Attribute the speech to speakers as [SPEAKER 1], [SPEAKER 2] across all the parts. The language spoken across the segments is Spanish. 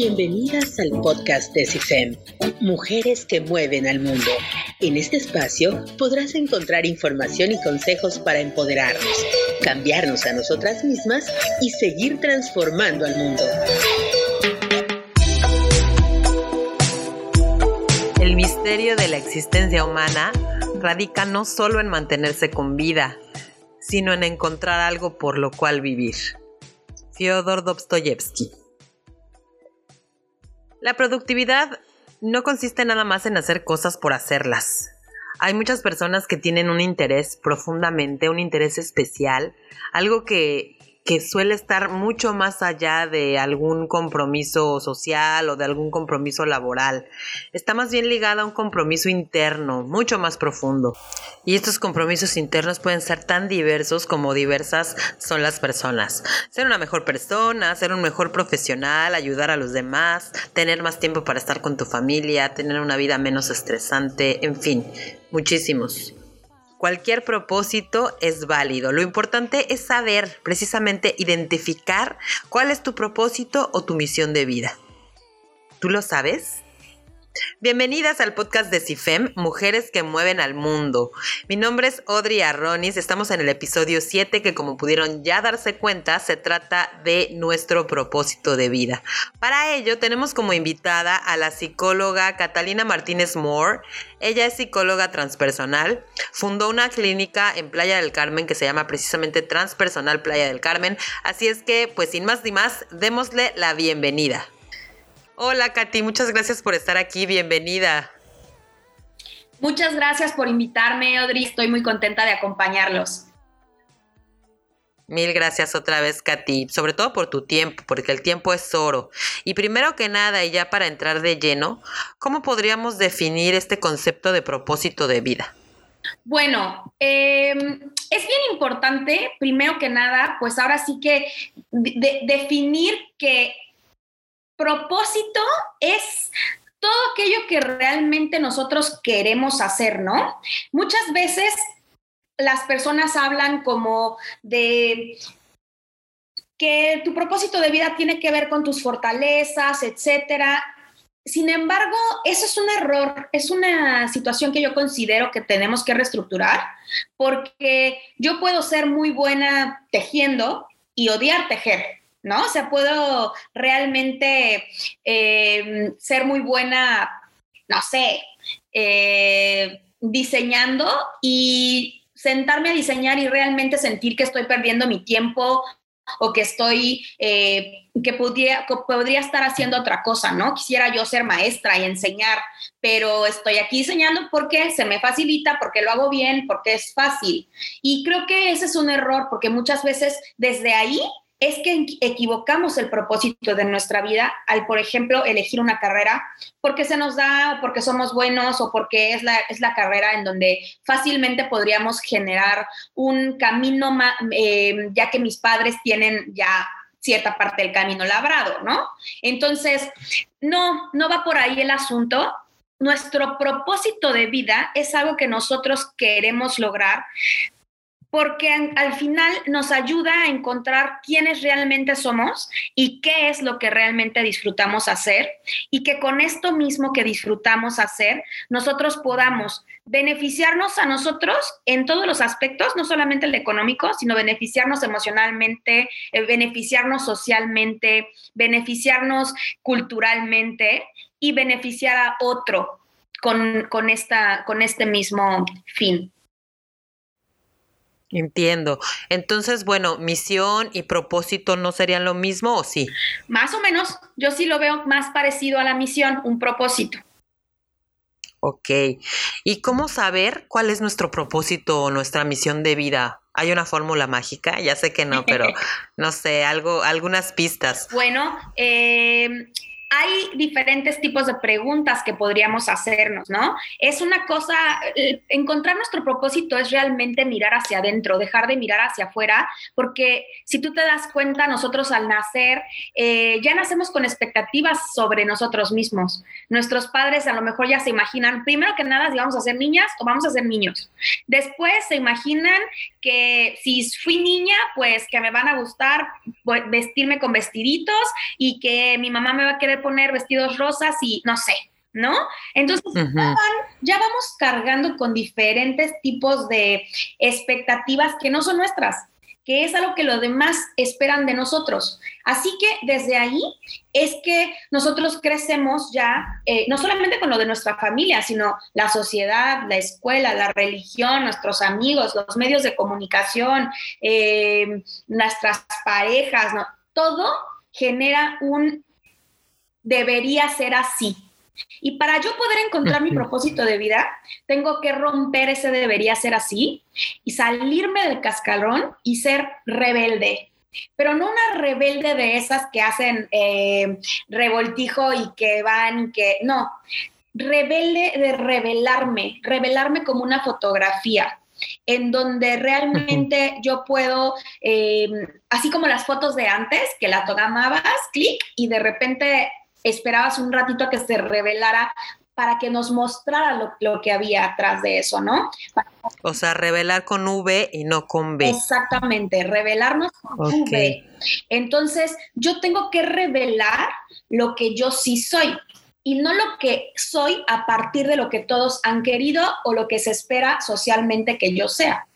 [SPEAKER 1] Bienvenidas al podcast de CIFEM, Mujeres que mueven al mundo. En este espacio podrás encontrar información y consejos para empoderarnos, cambiarnos a nosotras mismas y seguir transformando al mundo.
[SPEAKER 2] El misterio de la existencia humana radica no solo en mantenerse con vida, sino en encontrar algo por lo cual vivir. Fyodor Dostoyevsky la productividad no consiste nada más en hacer cosas por hacerlas. Hay muchas personas que tienen un interés profundamente, un interés especial, algo que, que suele estar mucho más allá de algún compromiso social o de algún compromiso laboral. Está más bien ligada a un compromiso interno, mucho más profundo. Y estos compromisos internos pueden ser tan diversos como diversas son las personas. Ser una mejor persona, ser un mejor profesional, ayudar a los demás, tener más tiempo para estar con tu familia, tener una vida menos estresante, en fin, muchísimos. Cualquier propósito es válido. Lo importante es saber, precisamente identificar cuál es tu propósito o tu misión de vida. ¿Tú lo sabes? Bienvenidas al podcast de CIFEM, Mujeres que Mueven al Mundo. Mi nombre es Audrey Arronis, estamos en el episodio 7 que como pudieron ya darse cuenta se trata de nuestro propósito de vida. Para ello tenemos como invitada a la psicóloga Catalina Martínez Moore. Ella es psicóloga transpersonal, fundó una clínica en Playa del Carmen que se llama precisamente Transpersonal Playa del Carmen, así es que pues sin más ni más, démosle la bienvenida. Hola Katy, muchas gracias por estar aquí, bienvenida.
[SPEAKER 3] Muchas gracias por invitarme, Audrey, estoy muy contenta de acompañarlos.
[SPEAKER 2] Mil gracias otra vez, Katy, sobre todo por tu tiempo, porque el tiempo es oro. Y primero que nada, y ya para entrar de lleno, ¿cómo podríamos definir este concepto de propósito de vida?
[SPEAKER 3] Bueno, em, es bien importante, primero que nada, pues ahora sí que definir que propósito es todo aquello que realmente nosotros queremos hacer, ¿no? Muchas veces las personas hablan como de que tu propósito de vida tiene que ver con tus fortalezas, etcétera. Sin embargo, eso es un error, es una situación que yo considero que tenemos que reestructurar, porque yo puedo ser muy buena tejiendo y odiar tejer. ¿No? O sea, puedo realmente eh, ser muy buena, no sé, eh, diseñando y sentarme a diseñar y realmente sentir que estoy perdiendo mi tiempo o que estoy, eh, que podría, podría estar haciendo otra cosa, ¿no? Quisiera yo ser maestra y enseñar, pero estoy aquí diseñando porque se me facilita, porque lo hago bien, porque es fácil. Y creo que ese es un error, porque muchas veces desde ahí es que equivocamos el propósito de nuestra vida al, por ejemplo, elegir una carrera porque se nos da, porque somos buenos o porque es la, es la carrera en donde fácilmente podríamos generar un camino, eh, ya que mis padres tienen ya cierta parte del camino labrado, ¿no? Entonces, no, no va por ahí el asunto. Nuestro propósito de vida es algo que nosotros queremos lograr porque al final nos ayuda a encontrar quiénes realmente somos y qué es lo que realmente disfrutamos hacer y que con esto mismo que disfrutamos hacer, nosotros podamos beneficiarnos a nosotros en todos los aspectos, no solamente el económico, sino beneficiarnos emocionalmente, eh, beneficiarnos socialmente, beneficiarnos culturalmente y beneficiar a otro con, con, esta, con este mismo fin.
[SPEAKER 2] Entiendo. Entonces, bueno, misión y propósito no serían lo mismo o sí?
[SPEAKER 3] Más o menos, yo sí lo veo más parecido a la misión, un propósito.
[SPEAKER 2] Ok. ¿Y cómo saber cuál es nuestro propósito o nuestra misión de vida? ¿Hay una fórmula mágica? Ya sé que no, pero no sé, algo, algunas pistas.
[SPEAKER 3] Bueno, eh, hay diferentes tipos de preguntas que podríamos hacernos, ¿no? Es una cosa, eh, encontrar nuestro propósito es realmente mirar hacia adentro, dejar de mirar hacia afuera, porque si tú te das cuenta, nosotros al nacer eh, ya nacemos con expectativas sobre nosotros mismos. Nuestros padres a lo mejor ya se imaginan, primero que nada, si vamos a ser niñas o vamos a ser niños. Después se imaginan que si fui niña, pues que me van a gustar vestirme con vestiditos y que mi mamá me va a querer poner vestidos rosas y no sé, ¿no? Entonces, ya, vamos cargando con diferentes tipos de expectativas que no son nuestras, que es algo que los demás esperan de nosotros. Así que desde ahí es que nosotros crecemos ya, eh, no solamente con lo de nuestra familia, sino la sociedad, la escuela, la religión, nuestros amigos, los medios de comunicación, eh, nuestras parejas, ¿no? todo genera un debería ser así. Y para yo poder encontrar mi propósito de vida, tengo que romper ese debería ser así y salirme del cascarón y ser rebelde. Pero no una rebelde de esas que hacen eh, revoltijo y que van, que no. Rebelde de revelarme, revelarme como una fotografía en donde realmente yo puedo, eh, así como las fotos de antes, que la tomabas, clic, y de repente esperabas un ratito a que se revelara para que nos mostrara lo, que había atrás de eso, ¿no?
[SPEAKER 2] O sea, revelar con V y no con B.
[SPEAKER 3] Exactamente, revelarnos con V. Entonces, yo tengo que revelar lo que yo sí soy y no lo que soy a partir de lo que todos han querido o lo que se espera socialmente que yo sea.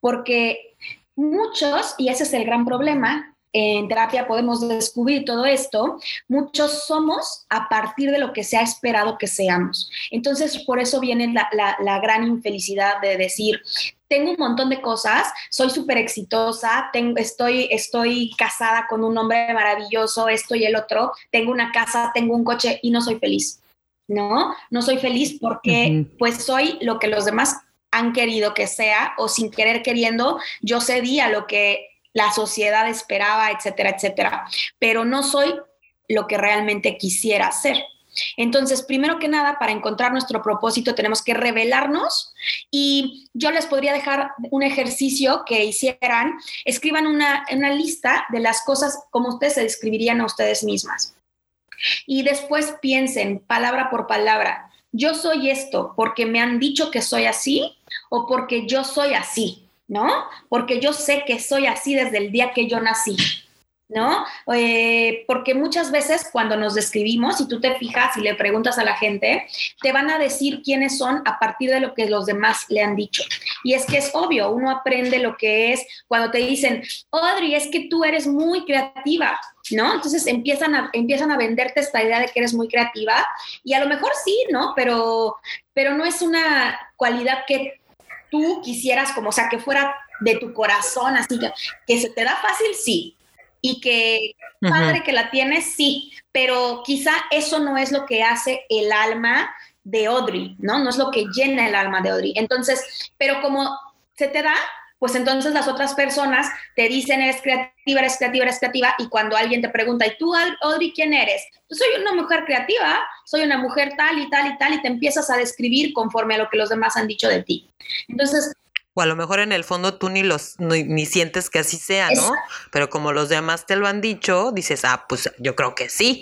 [SPEAKER 3] Porque muchos, y ese es el gran problema, en terapia podemos descubrir todo esto, muchos somos a partir de lo que se ha esperado que seamos. Entonces, por eso viene la, gran infelicidad de decir, tengo un montón de cosas, soy súper exitosa, tengo, estoy, estoy casada con un hombre maravilloso, esto y el otro, tengo una casa, tengo un coche y no soy feliz. ¿No? No soy feliz porque pues soy lo que los demás han querido que sea o sin querer queriendo, yo cedí a lo que la sociedad esperaba, etcétera, etcétera. Pero no soy lo que realmente quisiera ser. Entonces, primero que nada, para encontrar nuestro propósito tenemos que revelarnos y yo les podría dejar un ejercicio que hicieran, escriban una, una lista de las cosas como ustedes se describirían a ustedes mismas. Y después piensen palabra por palabra, yo soy esto porque me han dicho que soy así o porque yo soy así. ¿No? Porque yo sé que soy así desde el día que yo nací. ¿no? Eh, porque muchas veces cuando nos describimos, si tú te fijas y le preguntas a la gente, te van a decir quiénes son a partir de lo que los demás le han dicho. Y es que es obvio, uno aprende lo que es cuando te dicen, Audrey, es que tú eres muy creativa, ¿no? Entonces empiezan a, empiezan a venderte esta idea de que eres muy creativa y a lo mejor sí, ¿no? Pero, pero no es una cualidad que tú quisieras, como, o sea, que fuera de tu corazón, así que, que se te da fácil, sí. Y que padre que la tienes, sí. Pero quizá eso no es lo que hace el alma de Audrey, ¿no? No es lo que llena el alma de Audrey. Entonces, pero como se te da, pues entonces las otras personas te dicen eres creativa, eres creativa, eres creativa, y cuando alguien te pregunta, ¿y tú, Audrey, quién eres? Yo soy una mujer creativa, soy una mujer tal y tal y tal, y te empiezas a describir conforme a lo que los demás han dicho de ti. Entonces...
[SPEAKER 2] O a lo mejor en el fondo tú ni los ni, sientes que así sea, ¿no? Pero como los demás te lo han dicho, dices, ah, pues yo creo que sí.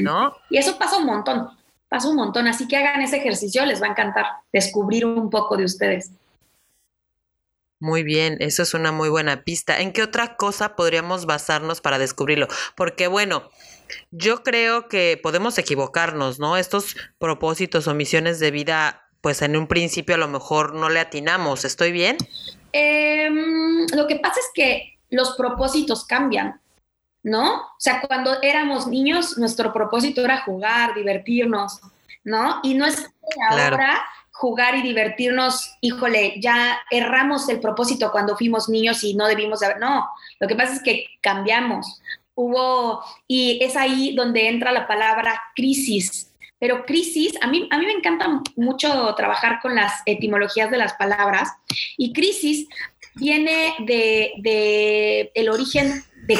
[SPEAKER 2] ¿No?
[SPEAKER 3] Y eso pasa un montón, pasa un montón. Así que hagan ese ejercicio, les va a encantar descubrir un poco de ustedes.
[SPEAKER 2] Muy bien, eso es una muy buena pista. ¿En qué otra cosa podríamos basarnos para descubrirlo? Porque bueno, yo creo que podemos equivocarnos, ¿no? Estos propósitos o misiones de vida, pues en un principio a lo mejor no le atinamos. ¿Estoy bien?
[SPEAKER 3] Em, lo que pasa es que los propósitos cambian, ¿no? O sea, cuando éramos niños, nuestro propósito era jugar, divertirnos, ¿no? Y no es que ahora jugar y divertirnos, híjole, ya erramos el propósito cuando fuimos niños y no debimos de haber, no, lo que pasa es que cambiamos. Hubo, y es ahí donde entra la palabra crisis. Pero crisis, a mí, a mí me encanta mucho trabajar con las etimologías de las palabras y crisis viene de, de el origen de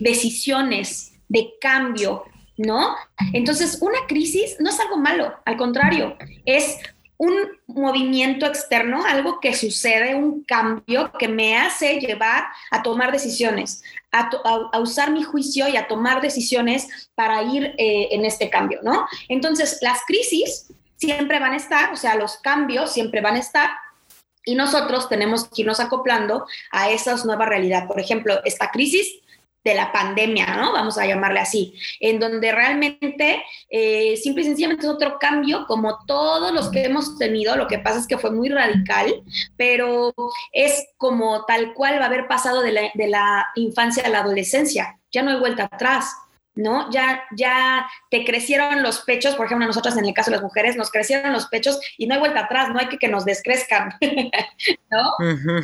[SPEAKER 3] decisiones, de cambio, ¿no? Entonces, una crisis no es algo malo, al contrario, es un movimiento externo, algo que sucede, un cambio que me hace llevar a tomar decisiones, a, usar mi juicio y a tomar decisiones para ir eh, en este cambio, ¿no? Entonces, las crisis siempre van a estar, o sea, los cambios siempre van a estar y nosotros tenemos que irnos acoplando a esa nueva realidad. Por ejemplo, esta crisis de la pandemia, ¿no? Vamos a llamarle así, en donde realmente eh, simple y sencillamente es otro cambio, como todos los que hemos tenido, lo que pasa es que fue muy radical, pero es como tal cual va a haber pasado de la, de la infancia a la adolescencia, ya no hay vuelta atrás. ¿No? Ya, ya te crecieron los pechos, por ejemplo, nosotros en el caso de las mujeres, nos crecieron los pechos y no hay vuelta atrás, no hay que que nos descrezcan, ¿no?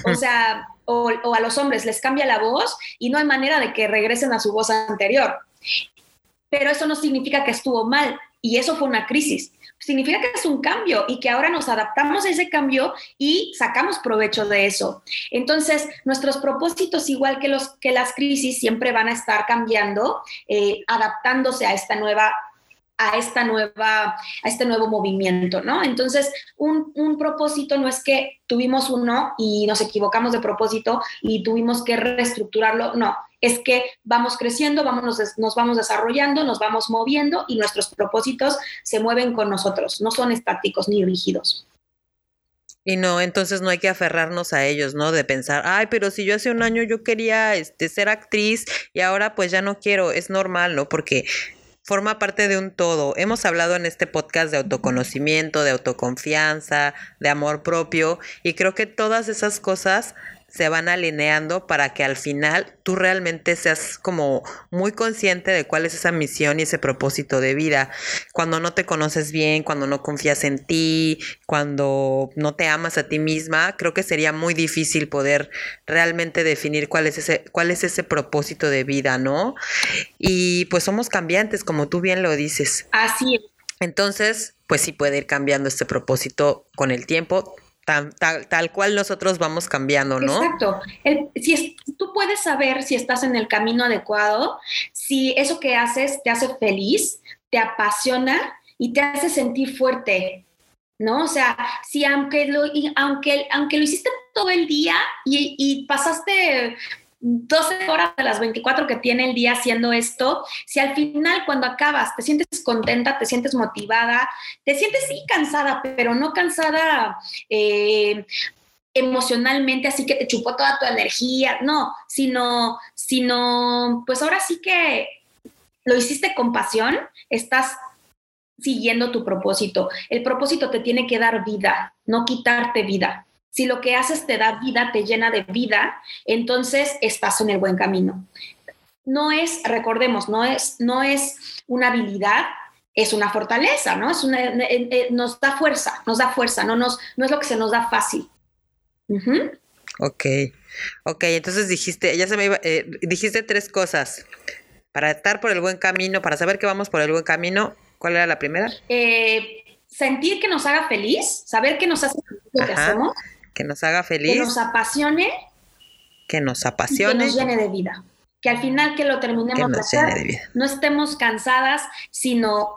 [SPEAKER 3] O sea, o, o, a los hombres les cambia la voz y no hay manera de que regresen a su voz anterior. Pero eso no significa que estuvo mal y eso fue una crisis significa que es un cambio y que ahora nos adaptamos a ese cambio y sacamos provecho de eso. Entonces, nuestros propósitos, igual que, los, que las crisis, siempre van a estar cambiando, eh, adaptándose a esta nueva a esta nueva, a este nuevo movimiento, ¿no? Entonces, un, un, propósito no es que tuvimos uno y nos equivocamos de propósito y tuvimos que reestructurarlo, no, es que vamos creciendo, vamos, nos vamos desarrollando, nos vamos moviendo y nuestros propósitos se mueven con nosotros, no son estáticos ni rígidos.
[SPEAKER 2] Y no, entonces no hay que aferrarnos a ellos, ¿no? De pensar, ay, pero si yo hace un año yo quería este, ser actriz y ahora pues ya no quiero, es normal, ¿no? Porque forma parte de un todo. Hemos hablado en este podcast de autoconocimiento, de autoconfianza, de amor propio y creo que todas esas cosas se van alineando para que al final tú realmente seas como muy consciente de cuál es esa misión y ese propósito de vida. Cuando no te conoces bien, cuando no confías en ti, cuando no te amas a ti misma, creo que sería muy difícil poder realmente definir cuál es ese, cuál es ese propósito de vida, ¿no? Y pues somos cambiantes, como tú bien lo dices.
[SPEAKER 3] Así es.
[SPEAKER 2] Entonces, pues sí puede ir cambiando este propósito con el tiempo Tal, tal, cual nosotros vamos cambiando, ¿no?
[SPEAKER 3] Exacto. si es, tú puedes saber si estás en el camino adecuado, si eso que haces te hace feliz, te apasiona y te hace sentir fuerte, ¿no? O sea, si aunque lo, aunque, aunque lo hiciste todo el día y, y pasaste 12 horas de las 24 que tiene el día haciendo esto, si al final cuando acabas te sientes contenta, te sientes motivada, te sientes sí cansada, pero no cansada eh, emocionalmente, así que te chupó toda tu energía, no, sino, sino, pues ahora sí que lo hiciste con pasión, estás siguiendo tu propósito. El propósito te tiene que dar vida, no quitarte vida. Si lo que haces te da vida, te llena de vida, entonces estás en el buen camino. No es, recordemos, no es, no es una habilidad, es una fortaleza, ¿no? Es una, eh, eh, nos da fuerza, nos da fuerza, no, nos, no es lo que se nos da fácil.
[SPEAKER 2] Ok, ok, entonces dijiste, ya se me iba, eh, dijiste tres cosas. Para estar por el buen camino, para saber que vamos por el buen camino, ¿cuál era la primera?
[SPEAKER 3] sentir que nos haga feliz, saber que nos hace feliz lo que hacemos
[SPEAKER 2] que nos haga feliz.
[SPEAKER 3] Que nos apasione.
[SPEAKER 2] Que nos apasione.
[SPEAKER 3] Que nos llene de vida. Que al final que lo terminemos de hacer, no estemos cansadas, sino,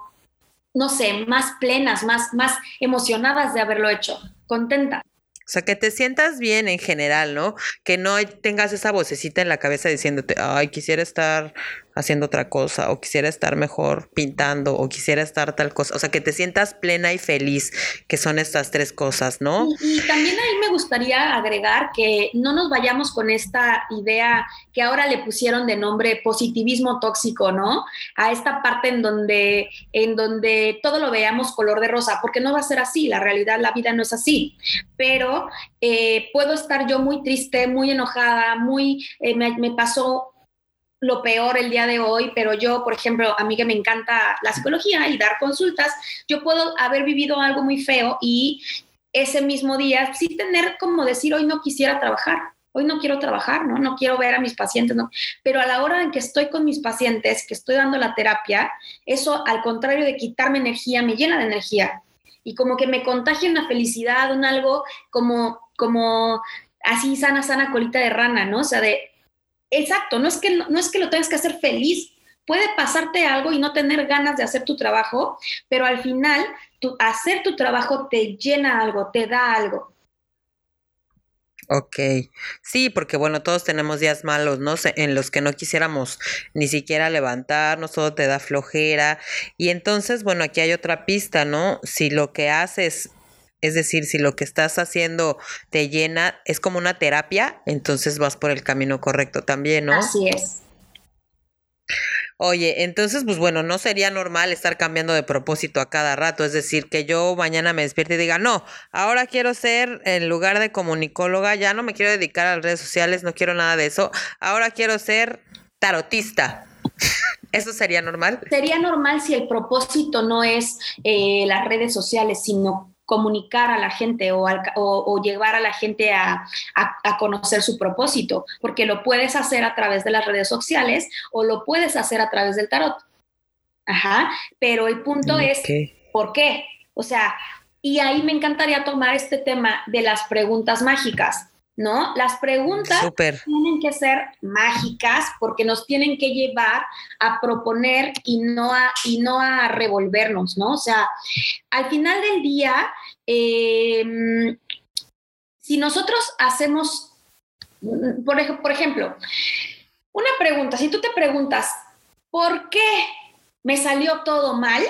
[SPEAKER 3] no sé, más plenas, más, más emocionadas de haberlo hecho, contentas.
[SPEAKER 2] O sea, que te sientas bien en general, ¿no? Que no tengas esa vocecita en la cabeza diciéndote, ay, quisiera estar haciendo otra cosa, o quisiera estar mejor pintando, o quisiera estar tal cosa. O sea, que te sientas plena y feliz, que son estas tres cosas, ¿no?
[SPEAKER 3] Y, también ahí me gustaría agregar que no nos vayamos con esta idea que ahora le pusieron de nombre positivismo tóxico, ¿no? A esta parte en donde, en donde todo lo veamos color de rosa, porque no va a ser así, la realidad, la vida no es así. Pero eh, puedo estar yo muy triste, muy enojada, muy, eh, me pasó lo peor el día de hoy, pero yo, por ejemplo, a mí que me encanta la psicología y dar consultas, yo puedo haber vivido algo muy feo y ese mismo día sí tener como decir, hoy no quisiera trabajar, hoy no quiero trabajar, ¿no? No quiero ver a mis pacientes, ¿no? Pero a la hora en que estoy con mis pacientes, que estoy dando la terapia, eso al contrario de quitarme energía, me llena de energía. Y como que me contagia una felicidad, un algo como, como así sana, sana colita de rana, ¿no? O sea, de Exacto, no es, que, no es que lo tengas que hacer feliz. Puede pasarte algo y no tener ganas de hacer tu trabajo, pero al final hacer tu trabajo te llena algo, te da algo.
[SPEAKER 2] Ok, sí, porque bueno, todos tenemos días malos, ¿no? En los que no quisiéramos ni siquiera levantarnos, todo te da flojera. Y entonces, bueno, aquí hay otra pista, ¿no? Si lo que haces es decir, si lo que estás haciendo te llena, es como una terapia, entonces vas por el camino correcto también, ¿no?
[SPEAKER 3] Así es.
[SPEAKER 2] Oye, entonces, pues bueno, no sería normal estar cambiando de propósito a cada rato. Es decir, que yo mañana me despierte y diga, no, ahora quiero ser, en lugar de comunicóloga, ya no me quiero dedicar a las redes sociales, no quiero nada de eso. Ahora quiero ser tarotista. ¿Eso sería normal?
[SPEAKER 3] Sería normal si el propósito no es eh, las redes sociales, sino comunicar a la gente o, llevar a la gente a, conocer su propósito, porque lo puedes hacer a través de las redes sociales o lo puedes hacer a través del tarot. Ajá, pero el punto es, ¿por qué? O sea, y ahí me encantaría tomar este tema de las preguntas mágicas. ¿No? Las preguntas tienen que ser mágicas porque nos tienen que llevar a proponer y no a, y no a revolvernos, ¿no? O sea, al final del día, em, si nosotros hacemos, por, por ejemplo, una pregunta, si tú te preguntas, ¿por qué me salió todo mal?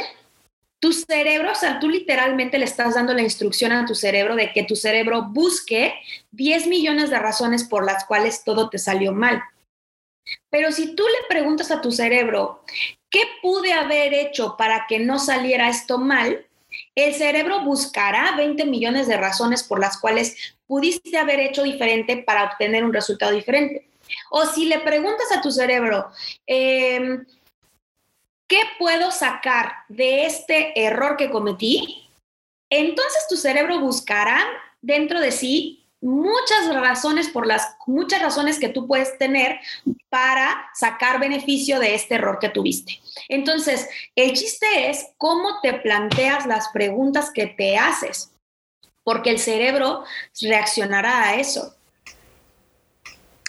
[SPEAKER 3] Tu cerebro, o sea, tú literalmente le estás dando la instrucción a tu cerebro de que tu cerebro busque 10 millones de razones por las cuales todo te salió mal. Pero si tú le preguntas a tu cerebro, ¿qué pude haber hecho para que no saliera esto mal? El cerebro buscará 20 millones de razones por las cuales pudiste haber hecho diferente para obtener un resultado diferente. O si le preguntas a tu cerebro, eh, ¿qué puedo sacar de este error que cometí? Entonces tu cerebro buscará dentro de sí muchas razones por las muchas razones que tú puedes tener para sacar beneficio de este error que tuviste. Entonces, el chiste es cómo te planteas las preguntas que te haces, porque el cerebro reaccionará a eso.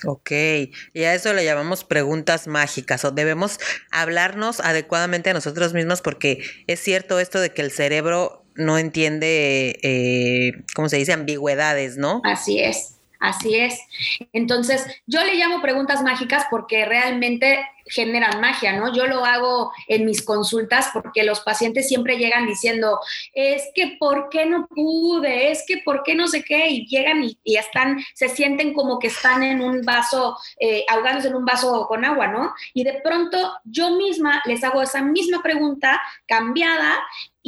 [SPEAKER 2] Ok, y a eso le llamamos preguntas mágicas o debemos hablarnos adecuadamente a nosotros mismos porque es cierto esto de que el cerebro no entiende, eh, ¿cómo se dice?, ambigüedades, ¿no?
[SPEAKER 3] Así es. Así es. Entonces, yo le llamo preguntas mágicas porque realmente generan magia, ¿no? Yo lo hago en mis consultas porque los pacientes siempre llegan diciendo, es que ¿por qué no pude? Es que ¿por qué no sé qué? Y llegan y, están, se sienten como que están en un vaso, eh, ahogándose en un vaso con agua, ¿no? Y de pronto yo misma les hago esa misma pregunta cambiada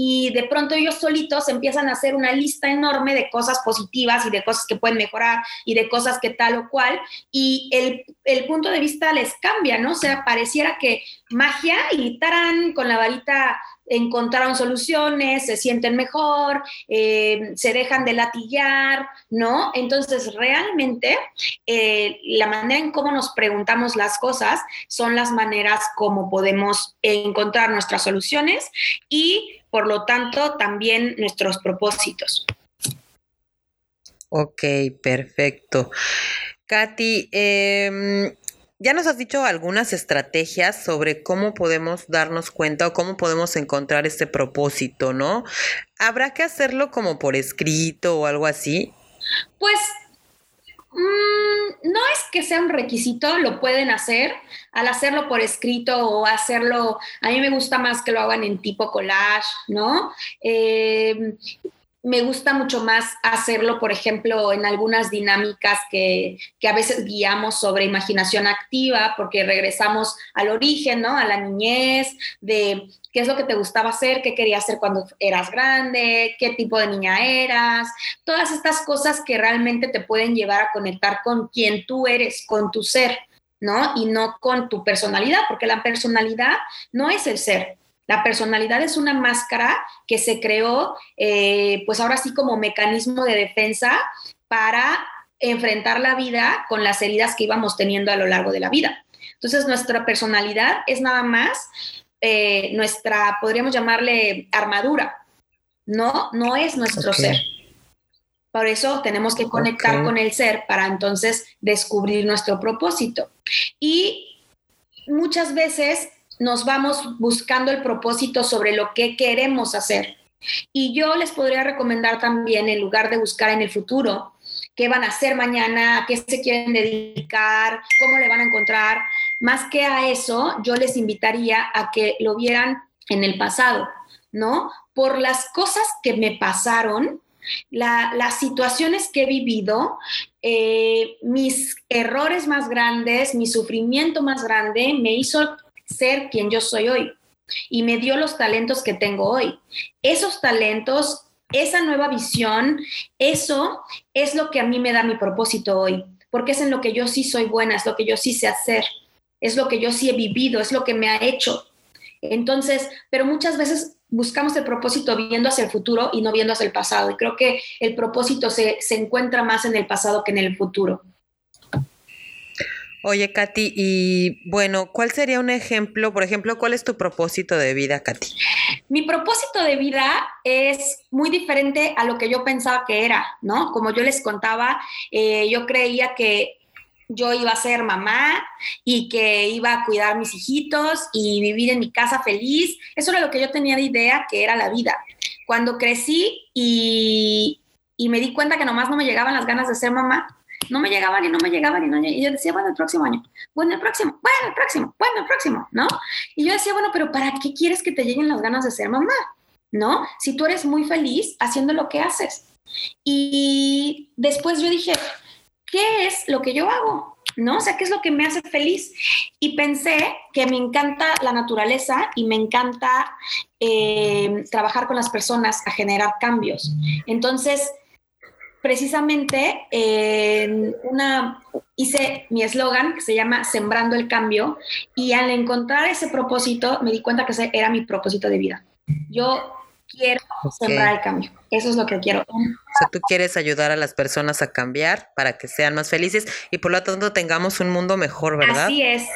[SPEAKER 3] y de pronto ellos solitos empiezan a hacer una lista enorme de cosas positivas y de cosas que pueden mejorar y de cosas que tal o cual, y el, el punto de vista les cambia, ¿no? Pareciera que magia y tarán con la varita encontraron soluciones, se sienten mejor, eh, se dejan de latillar, ¿no? Entonces, realmente, eh, la manera en cómo nos preguntamos las cosas son las maneras como podemos encontrar nuestras soluciones y, por lo tanto, también nuestros propósitos.
[SPEAKER 2] Ok, perfecto. Katy, eh, ya nos has dicho algunas estrategias sobre cómo podemos darnos cuenta o cómo podemos encontrar este propósito, ¿no? ¿Habrá que hacerlo como por escrito o algo así?
[SPEAKER 3] Pues mm, no es que sea un requisito, lo pueden hacer. Al hacerlo por escrito o hacerlo, a mí me gusta más que lo hagan en tipo collage, ¿no? Eh, me gusta mucho más hacerlo, por ejemplo, en algunas dinámicas que, a veces guiamos sobre imaginación activa, porque regresamos al origen, ¿no? A la niñez, de qué es lo que te gustaba hacer, qué querías hacer cuando eras grande, qué tipo de niña eras, todas estas cosas que realmente te pueden llevar a conectar con quien tú eres, con tu ser, ¿no? Y no con tu personalidad, porque la personalidad no es el ser, la personalidad es una máscara que se creó, eh, pues ahora sí como mecanismo de defensa para enfrentar la vida con las heridas que íbamos teniendo a lo largo de la vida. Entonces, nuestra personalidad es nada más eh, nuestra, podríamos llamarle armadura, no, no es nuestro ser. Por eso tenemos que conectar con el ser para entonces descubrir nuestro propósito. Y muchas veces nos vamos buscando el propósito sobre lo que queremos hacer. Y yo les podría recomendar también, en lugar de buscar en el futuro, qué van a hacer mañana, a qué se quieren dedicar, cómo le van a encontrar, más que a eso, yo les invitaría a que lo vieran en el pasado, ¿no? Por las cosas que me pasaron, las situaciones que he vivido, eh, mis errores más grandes, mi sufrimiento más grande, me hizo ser quien yo soy hoy y me dio los talentos que tengo hoy. Esos talentos, esa nueva visión, eso es lo que a mí me da mi propósito hoy, porque es en lo que yo sí soy buena, es lo que yo sí sé hacer, es lo que yo sí he vivido, es lo que me ha hecho. Entonces, pero muchas veces buscamos el propósito viendo hacia el futuro y no viendo hacia el pasado. Y creo que el propósito se, se encuentra más en el pasado que en el futuro.
[SPEAKER 2] Oye, Katy, y bueno, ¿cuál sería un ejemplo? Por ejemplo, ¿cuál es tu propósito de vida, Katy?
[SPEAKER 3] Mi propósito de vida es muy diferente a lo que yo pensaba que era, ¿no? Como yo les contaba, eh, yo creía que yo iba a ser mamá y que iba a cuidar a mis hijitos y vivir en mi casa feliz. Eso era lo que yo tenía de idea que era la vida. Cuando crecí y, y me di cuenta que nomás no me llegaban las ganas de ser mamá, no me llegaban y no me llegaban y no y yo decía, bueno, el próximo año, bueno, el próximo, bueno, el próximo, bueno, el próximo, ¿no? Y yo decía, bueno, pero ¿para qué quieres que te lleguen las ganas de ser mamá? ¿No? Si tú eres muy feliz haciendo lo que haces. Y después yo dije, ¿qué es lo que yo hago? ¿No? O sea, ¿qué es lo que me hace feliz? Y pensé que me encanta la naturaleza y me encanta eh, trabajar con las personas a generar cambios. Entonces, precisamente en una hice mi eslogan que se llama Sembrando el Cambio y al encontrar ese propósito me di cuenta que ese era mi propósito de vida. Yo quiero sembrar el cambio. Eso es lo que quiero.
[SPEAKER 2] O sea, tú quieres ayudar a las personas a cambiar para que sean más felices y por lo tanto tengamos un mundo mejor, ¿verdad?
[SPEAKER 3] Así es.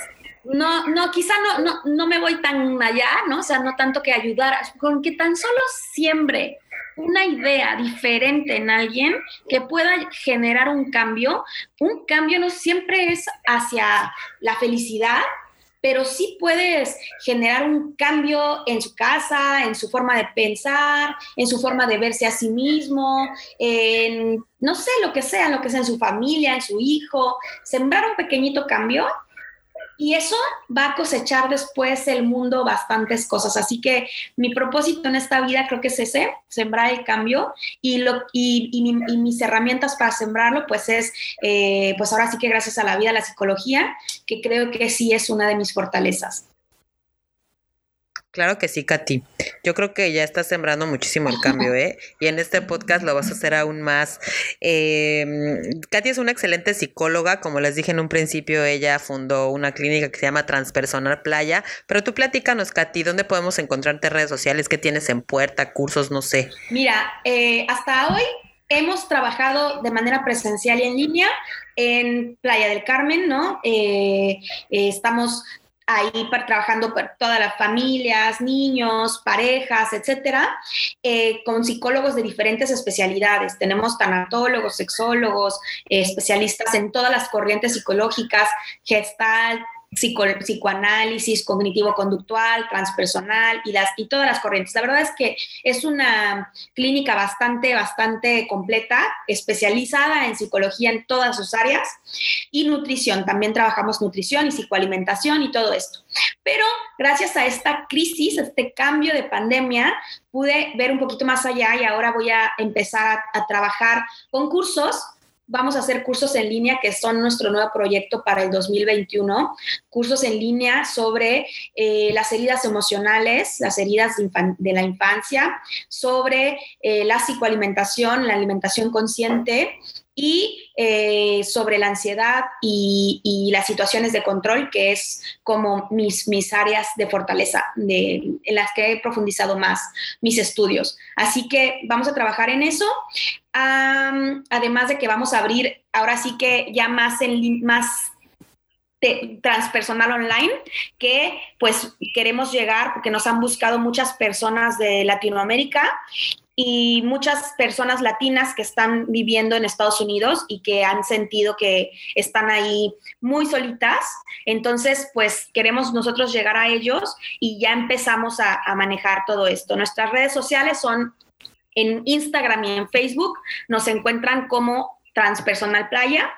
[SPEAKER 3] No, no, quizá no, no, no me voy tan allá, ¿no? O sea, no tanto que ayudar, con que tan solo siembre una idea diferente en alguien que pueda generar un cambio. Un cambio no siempre es hacia la felicidad, pero sí puedes generar un cambio en su casa, en su forma de pensar, en su forma de verse a sí mismo, en no sé, lo que sea, lo que sea en su familia, en su hijo, sembrar un pequeñito cambio y eso va a cosechar después el mundo bastantes cosas. Así que mi propósito en esta vida creo que es ese, sembrar el cambio y, lo, y, mis herramientas para sembrarlo, pues es, eh, pues ahora sí que gracias a la vida, la psicología, que creo que sí es una de mis fortalezas.
[SPEAKER 2] Claro que sí, Katy. Yo creo que ya estás sembrando muchísimo el cambio, ¿eh? Y en este podcast lo vas a hacer aún más. Eh, Katy es una excelente psicóloga, como les dije en un principio, ella fundó una clínica que se llama Transpersonal Playa, pero tú platícanos, Katy, ¿dónde podemos encontrarte redes sociales? ¿Qué tienes en puerta, cursos, no sé?
[SPEAKER 3] Mira, eh, hasta hoy hemos trabajado de manera presencial y en línea en Playa del Carmen, ¿no? Eh, eh, estamos ahí trabajando por todas las familias, niños, parejas, etcétera, eh, con psicólogos de diferentes especialidades. Tenemos tanatólogos, sexólogos, eh, especialistas en todas las corrientes psicológicas, gestalt, psicoanálisis cognitivo-conductual, transpersonal y, las, y todas las corrientes. La verdad es que es una clínica bastante, bastante completa, especializada en psicología en todas sus áreas y nutrición. También trabajamos nutrición y psicoalimentación y todo esto. Pero gracias a esta crisis, este cambio de pandemia, pude ver un poquito más allá y ahora voy a empezar a, a trabajar con cursos vamos a hacer cursos en línea que son nuestro nuevo proyecto para el 2021, cursos en línea sobre eh, las heridas emocionales, las heridas de, la infancia, sobre eh, la psicoalimentación, la alimentación consciente y eh, sobre la ansiedad y, las situaciones de control, que es como mis, mis áreas de fortaleza, de, en las que he profundizado más mis estudios. Así que vamos a trabajar en eso, además de que vamos a abrir ahora sí que ya más, en, más transpersonal online que pues queremos llegar porque nos han buscado muchas personas de Latinoamérica y muchas personas latinas que están viviendo en Estados Unidos y que han sentido que están ahí muy solitas. Entonces, pues queremos nosotros llegar a ellos y ya empezamos a, manejar todo esto. Nuestras redes sociales son en Instagram y en Facebook, nos encuentran como Transpersonal Playa.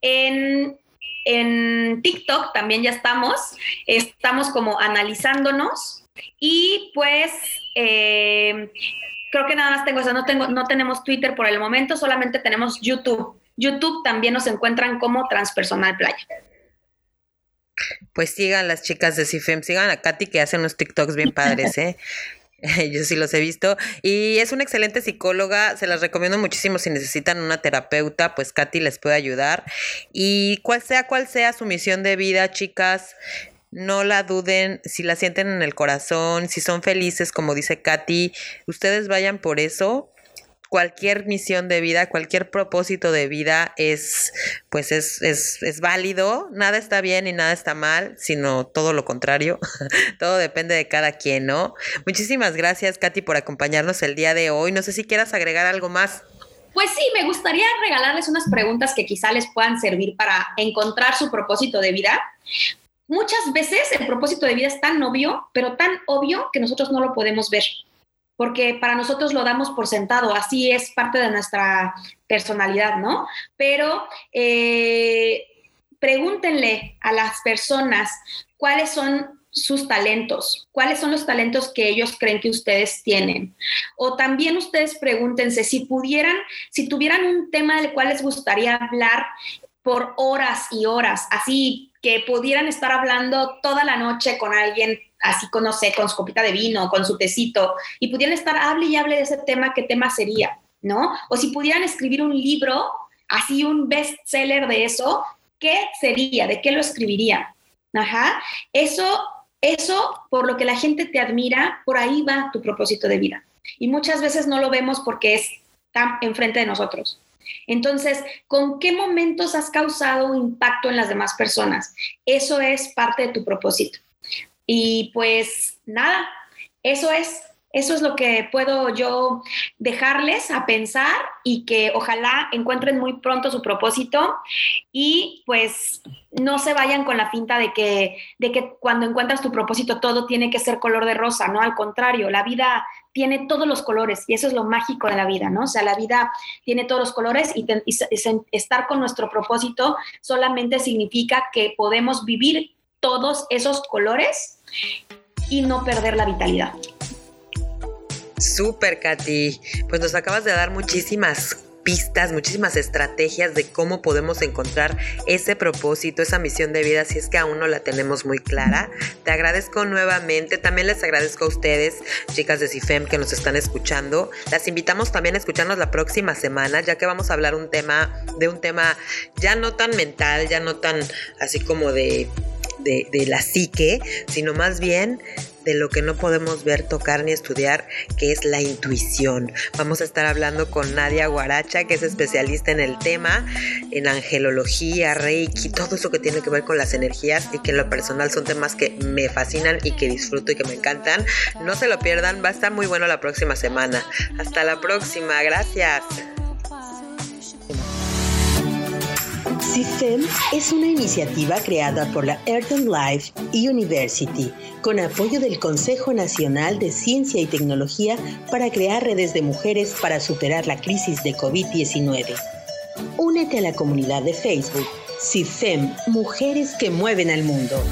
[SPEAKER 3] En, en TikTok también ya estamos, estamos como analizándonos y pues... Eh, creo que nada más tengo eso, no, tengo, no tenemos Twitter por el momento, solamente tenemos YouTube. YouTube también nos encuentran como Transpersonal Playa.
[SPEAKER 2] Pues sigan las chicas de CIFEM, sigan a Katy que hace unos TikToks bien padres, ¿eh? Yo sí los he visto. Y es una excelente psicóloga. Se las recomiendo muchísimo si necesitan una terapeuta, pues Katy les puede ayudar. Y cual sea cual sea su misión de vida, chicas, no la duden, si la sienten en el corazón, si son felices, como dice Katy, ustedes vayan por eso. Cualquier misión de vida, cualquier propósito de vida es, pues es, es, es válido. Nada está bien y nada está mal, sino todo lo contrario. todo depende de cada quien, ¿no? Muchísimas gracias, Katy, por acompañarnos el día de hoy. No sé si quieras agregar algo más.
[SPEAKER 3] Pues sí, me gustaría regalarles unas preguntas que quizá les puedan servir para encontrar su propósito de vida. Muchas veces el propósito de vida es tan obvio, pero tan obvio que nosotros no lo podemos ver, porque para nosotros lo damos por sentado, así es parte de nuestra personalidad, ¿no? Pero eh, pregúntenle a las personas cuáles son sus talentos, cuáles son los talentos que ellos creen que ustedes tienen. O también ustedes pregúntense si pudieran, si tuvieran un tema del cual les gustaría hablar por horas y horas, así que pudieran estar hablando toda la noche con alguien, así con, no sé, con su copita de vino, con su tecito, y pudieran estar, hable y hable de ese tema, ¿qué tema sería? ¿No? O si pudieran escribir un libro, así un bestseller de eso, ¿qué sería? ¿De qué lo escribiría? Ajá. Eso, eso, por lo que la gente te admira, por ahí va tu propósito de vida. Y muchas veces no lo vemos porque es tan enfrente de nosotros. Entonces, ¿con qué momentos has causado un impacto en las demás personas? Eso es parte de tu propósito. Y pues nada, eso es, eso es lo que puedo yo dejarles a pensar y que ojalá encuentren muy pronto su propósito y pues no se vayan con la finta de que, de que cuando encuentras tu propósito todo tiene que ser color de rosa, ¿no? Al contrario, la vida tiene todos los colores y eso es lo mágico de la vida, ¿no? O sea, la vida tiene todos los colores y, estar con nuestro propósito solamente significa que podemos vivir todos esos colores y no perder la vitalidad.
[SPEAKER 2] Súper, Katy. Pues nos acabas de dar muchísimas pistas, muchísimas estrategias de cómo podemos encontrar ese propósito, esa misión de vida, si es que aún no la tenemos muy clara. Te agradezco nuevamente, también les agradezco a ustedes, chicas de CIFEM, que nos están escuchando. Las invitamos también a escucharnos la próxima semana, ya que vamos a hablar un tema, de un tema ya no tan mental, ya no tan así como de, de, la psique, sino más bien de lo que no podemos ver, tocar ni estudiar, que es la intuición. Vamos a estar hablando con Nadia Guaracha, que es especialista en el tema, en angelología, reiki, todo eso que tiene que ver con las energías y que en lo personal son temas que me fascinan y que disfruto y que me encantan. No se lo pierdan, va a estar muy bueno la próxima semana. Hasta la próxima, gracias.
[SPEAKER 1] CIFEM es una iniciativa creada por la Earth Life University con apoyo del Consejo Nacional de Ciencia y Tecnología para crear redes de mujeres para superar la crisis de COVID-19. Únete a la comunidad de Facebook CIFEM Mujeres que Mueven al Mundo.